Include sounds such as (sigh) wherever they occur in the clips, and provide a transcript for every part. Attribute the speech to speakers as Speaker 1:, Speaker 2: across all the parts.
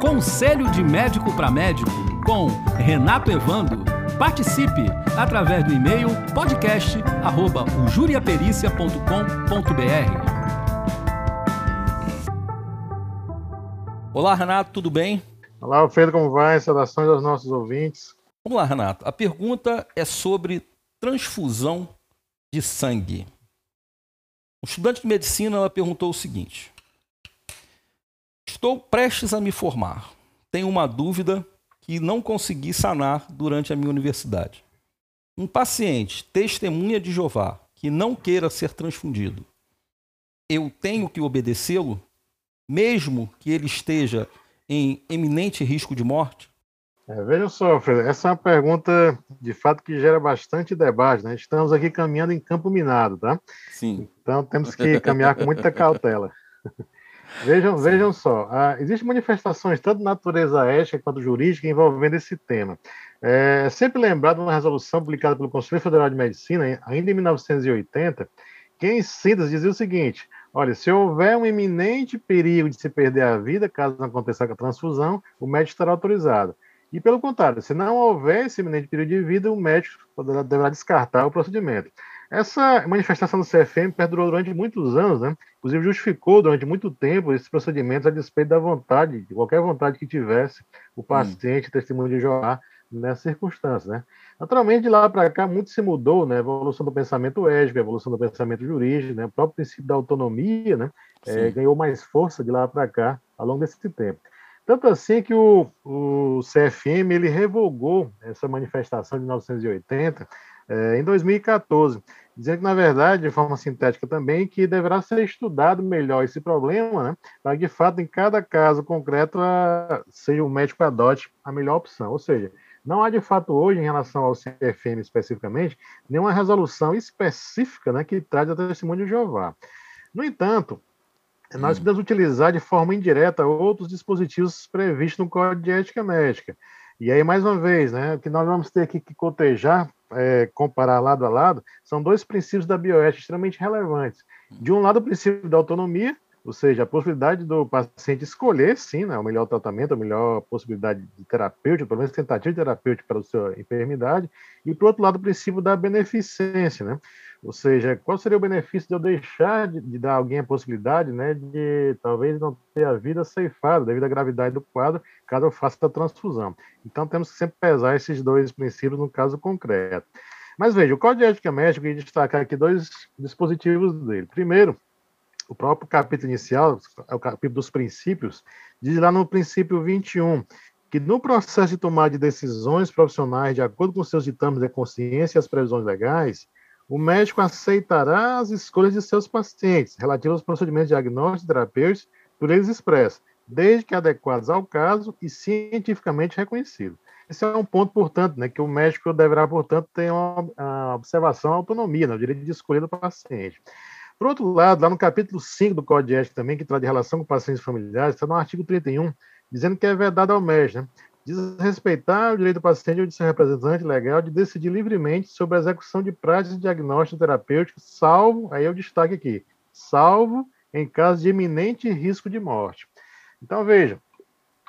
Speaker 1: Conselho de Médico para Médico com Renato Evando. Participe através do e-mail podcast@juriapericia.com.br. Olá, Renato, tudo bem?
Speaker 2: Olá, Alfredo, como vai? Saudações aos nossos ouvintes.
Speaker 1: Vamos lá, Renato. A pergunta é sobre transfusão de sangue. Um estudante de medicina ela perguntou o seguinte: Estou prestes a me formar. Tenho uma dúvida que não consegui sanar durante a minha universidade. Um paciente testemunha de Jeová que não queira ser transfundido, eu tenho que obedecê-lo, mesmo que ele esteja em eminente risco de morte?
Speaker 2: É, vejam só, Fred, essa é uma pergunta de fato que gera bastante debate. Né? Estamos aqui caminhando em campo minado, tá?
Speaker 1: Sim.
Speaker 2: Então temos que caminhar com muita cautela. (laughs) vejam, vejam só, ah, existem manifestações tanto de natureza ética quanto jurídica envolvendo esse tema. É sempre lembrado uma resolução publicada pelo Conselho Federal de Medicina, ainda em 1980, que em síntese dizia o seguinte: Olha, se houver um iminente perigo de se perder a vida, caso não aconteça a transfusão, o médico estará autorizado. E pelo contrário, se não houver esse iminente perigo de vida, o médico poderá, deverá descartar o procedimento. Essa manifestação do CFM perdurou durante muitos anos, né? Inclusive justificou durante muito tempo esses procedimentos a despeito da vontade, de qualquer vontade que tivesse o hum. paciente, hum. testemunho de Joá, nessa circunstância, né? Naturalmente, de lá para cá, muito se mudou, né? A evolução do pensamento ético, a evolução do pensamento jurídico, né? O próprio princípio da autonomia, né? É, ganhou mais força de lá para cá ao longo desse tempo. Tanto assim que o, o CFM ele revogou essa manifestação de 1980 é, em 2014, dizendo que, na verdade, de forma sintética também, que deverá ser estudado melhor esse problema, né, para que, de fato, em cada caso concreto, a, seja o médico adote a melhor opção. Ou seja, não há de fato hoje, em relação ao CFM especificamente, nenhuma resolução específica né, que trate a testemunho de Jeová. No entanto, nós hum. podemos utilizar de forma indireta outros dispositivos previstos no Código de Ética Médica. E aí, mais uma vez, né, o que nós vamos ter que cotejar, é, comparar lado a lado, são dois princípios da bioética extremamente relevantes. De um lado, o princípio da autonomia, ou seja, a possibilidade do paciente escolher, sim, né, o melhor tratamento, a melhor possibilidade de terapêutico, pelo menos tentativa de terapêutico para a sua enfermidade, e, por outro lado, o princípio da beneficência, né? Ou seja, qual seria o benefício de eu deixar de, de dar alguém a possibilidade, né, de talvez não ter a vida ceifada devido à gravidade do quadro, caso eu faça a transfusão. Então, temos que sempre pesar esses dois princípios no caso concreto. Mas veja, o Código de Ética Médica, eu destacar aqui dois dispositivos dele. Primeiro, o próprio capítulo inicial, é o capítulo dos princípios, diz lá no princípio 21 que no processo de tomar de decisões profissionais de acordo com seus ditames de consciência e as previsões legais, o médico aceitará as escolhas de seus pacientes relativas aos procedimentos diagnósticos e terapêuticos por eles expressos, desde que adequados ao caso e cientificamente reconhecidos. Esse é um ponto, portanto, né, que o médico deverá, portanto, ter uma, uma observação à autonomia, né, o direito de escolha do paciente. Por outro lado, lá no capítulo 5 do Código de Ética também, que trata de relação com pacientes familiares, está no artigo 31, dizendo que é verdade ao médico, né? Diz respeitar o direito do paciente ou de seu representante legal de decidir livremente sobre a execução de práticas de diagnóstico terapêutico, salvo, aí eu destaque aqui, salvo em caso de iminente risco de morte. Então, veja,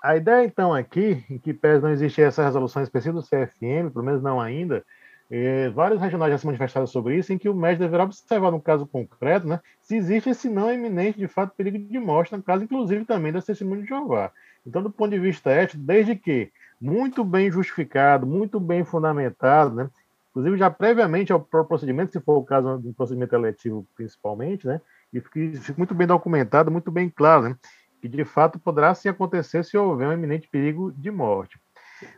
Speaker 2: a ideia, então, aqui, em que pese não existir essa resolução específica do CFM, pelo menos não ainda, é, vários regionais já se manifestaram sobre isso, em que o médico deverá observar no caso concreto, né, se existe esse não iminente, de fato, perigo de morte, no caso, inclusive, também da testemunho de Jeová. Então, do ponto de vista ético, desde que muito bem justificado, muito bem fundamentado, né, inclusive já previamente ao procedimento, se for o caso de um procedimento eletivo principalmente, né, e fique, fique muito bem documentado, muito bem claro, né, que de fato poderá sim acontecer se houver um iminente perigo de morte.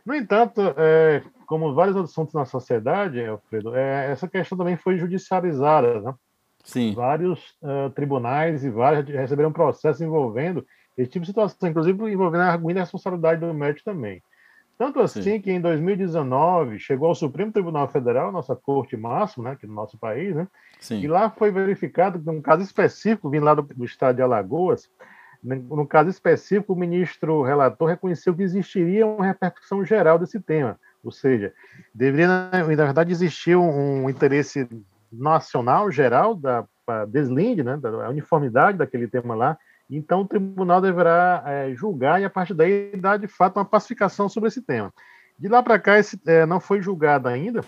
Speaker 2: No entanto, é, como vários assuntos na sociedade, Alfredo, é, essa questão também foi judicializada. Né?
Speaker 1: Sim.
Speaker 2: Vários uh, tribunais e vários receberam processos envolvendo esse tipo de situação, inclusive envolvendo a arguida responsabilidade do médico também. Tanto assim Sim. que em 2019 chegou ao Supremo Tribunal Federal, nossa corte máxima, né, aqui no nosso país, né, Sim. e lá foi verificado que um caso específico, vindo lá do, do estado de Alagoas, no caso específico, o ministro relator reconheceu que existiria uma repercussão geral desse tema, ou seja, deveria, na verdade, existir um, um interesse nacional geral da deslinde, né, da uniformidade daquele tema lá, Então, o tribunal deverá é, julgar e, a partir daí, dar de fato uma pacificação sobre esse tema. De lá para cá, esse, é, não foi julgado ainda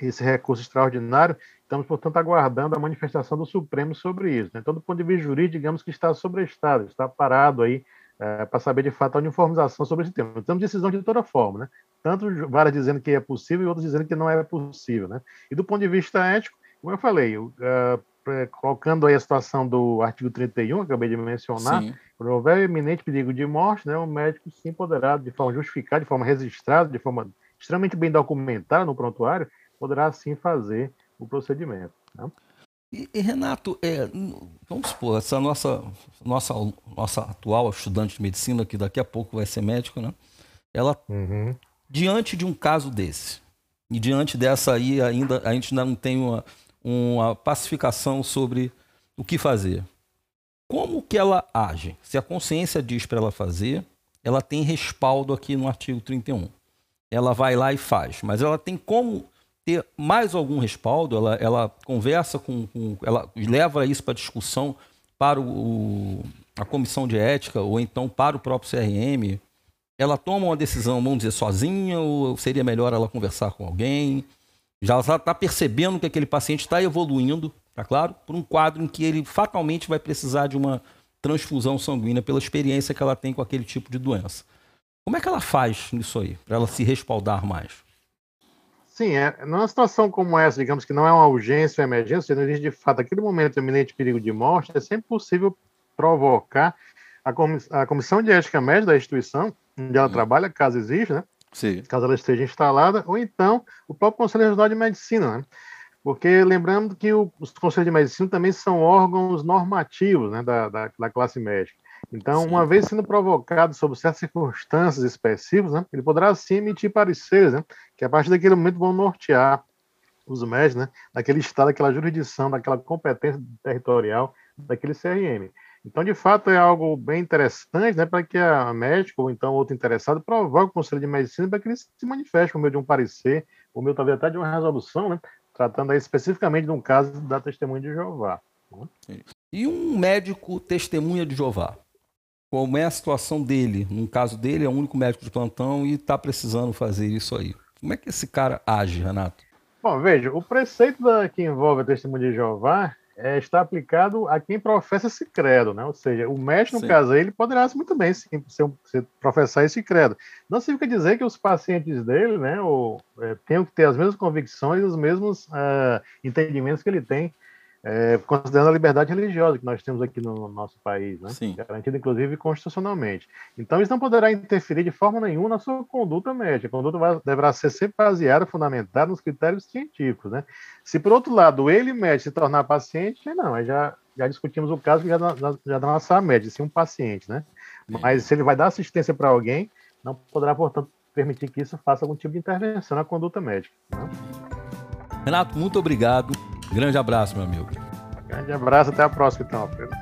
Speaker 2: esse recurso extraordinário. Estamos, portanto, aguardando a manifestação do Supremo sobre isso. Né? Então, do ponto de vista jurídico, digamos que está sobre estado, está parado aí é, para saber de fato a uniformização sobre esse tema. Temos decisão de toda forma, né? Tanto várias dizendo que é possível e outras dizendo que não é possível, né? E do ponto de vista ético, como eu falei, uh, colocando aí a situação do artigo 31, acabei de mencionar, sim. quando houver iminente perigo de morte, né, o médico sim poderá, de forma justificada, de forma registrada, de forma extremamente bem documentada no prontuário, poderá sim fazer o procedimento. Né?
Speaker 1: E, e, Renato, é, vamos supor, essa nossa, nossa, nossa atual estudante de medicina, que daqui a pouco vai ser médico, né? Ela, uhum. diante de um caso desse, e diante dessa aí, ainda a gente ainda não tem uma, uma pacificação sobre o que fazer. Como que ela age? Se a consciência diz para ela fazer, ela tem respaldo aqui no artigo 31. Ela vai lá e faz, mas ela tem como ter mais algum respaldo, ela, ela conversa com, com ela leva isso para discussão para o, a comissão de ética ou então para o próprio CRM. Ela toma uma decisão, vamos dizer, sozinha ou seria melhor ela conversar com alguém? Já está percebendo que aquele paciente está evoluindo, tá claro, por um quadro em que ele fatalmente vai precisar de uma transfusão sanguínea pela experiência que ela tem com aquele tipo de doença. Como é que ela faz nisso aí, para ela se respaldar mais?
Speaker 2: Sim, é, numa situação como essa, digamos que não é uma urgência ou emergência, não existe de fato aquele momento de iminente perigo de morte, é sempre possível provocar a comissão de ética médica da instituição onde ela hum. trabalha, caso exista, né? Sim. caso ela esteja instalada, ou então o próprio Conselho Regional de Medicina, né? Porque lembrando que o, os conselhos de medicina também são órgãos normativos né, da, da, da classe médica. Então, Sim. uma vez sendo provocado sob certas circunstâncias específicas, né, ele poderá sim emitir pareceres, né, que a partir daquele momento vão nortear os médicos, né, daquele estado, daquela jurisdição, daquela competência territorial daquele CRM. Então, de fato, é algo bem interessante né, para que a médico ou então outro interessado provoque o Conselho de Medicina para que ele se manifeste por meio de um parecer, por meio talvez até de uma resolução, né, tratando aí especificamente de um caso da testemunha de Jeová.
Speaker 1: Né? E um médico testemunha de Jeová? como é a situação dele. No caso dele, é o único médico de plantão e está precisando fazer isso aí. Como é que esse cara age, Renato?
Speaker 2: Bom, veja, o preceito da, que envolve a testemunha de Jeová é, está aplicado a quem professa esse credo, né? Ou seja, o médico, no Sim. caso, ele poderá muito bem se, se, se, professar esse credo. Não significa dizer que os pacientes dele, né, ou, é, tenham que ter as mesmas convicções, os mesmos uh, entendimentos que ele tem é, considerando a liberdade religiosa que nós temos aqui no nosso país, né? Sim. garantida inclusive constitucionalmente. Então, isso não poderá interferir de forma nenhuma na sua conduta médica. A conduta vai, deverá ser sempre baseada, fundamentada nos critérios científicos. Né? Se, por outro lado, ele, médico, se tornar paciente, não, já, já discutimos o caso já, já da nossa médica, sim, um paciente. Né? Mas se ele vai dar assistência para alguém, não poderá, portanto, permitir que isso faça algum tipo de intervenção na conduta médica. Né?
Speaker 1: Renato, muito obrigado. Grande abraço, meu amigo.
Speaker 2: Grande abraço, até a próxima, então, Alfredo.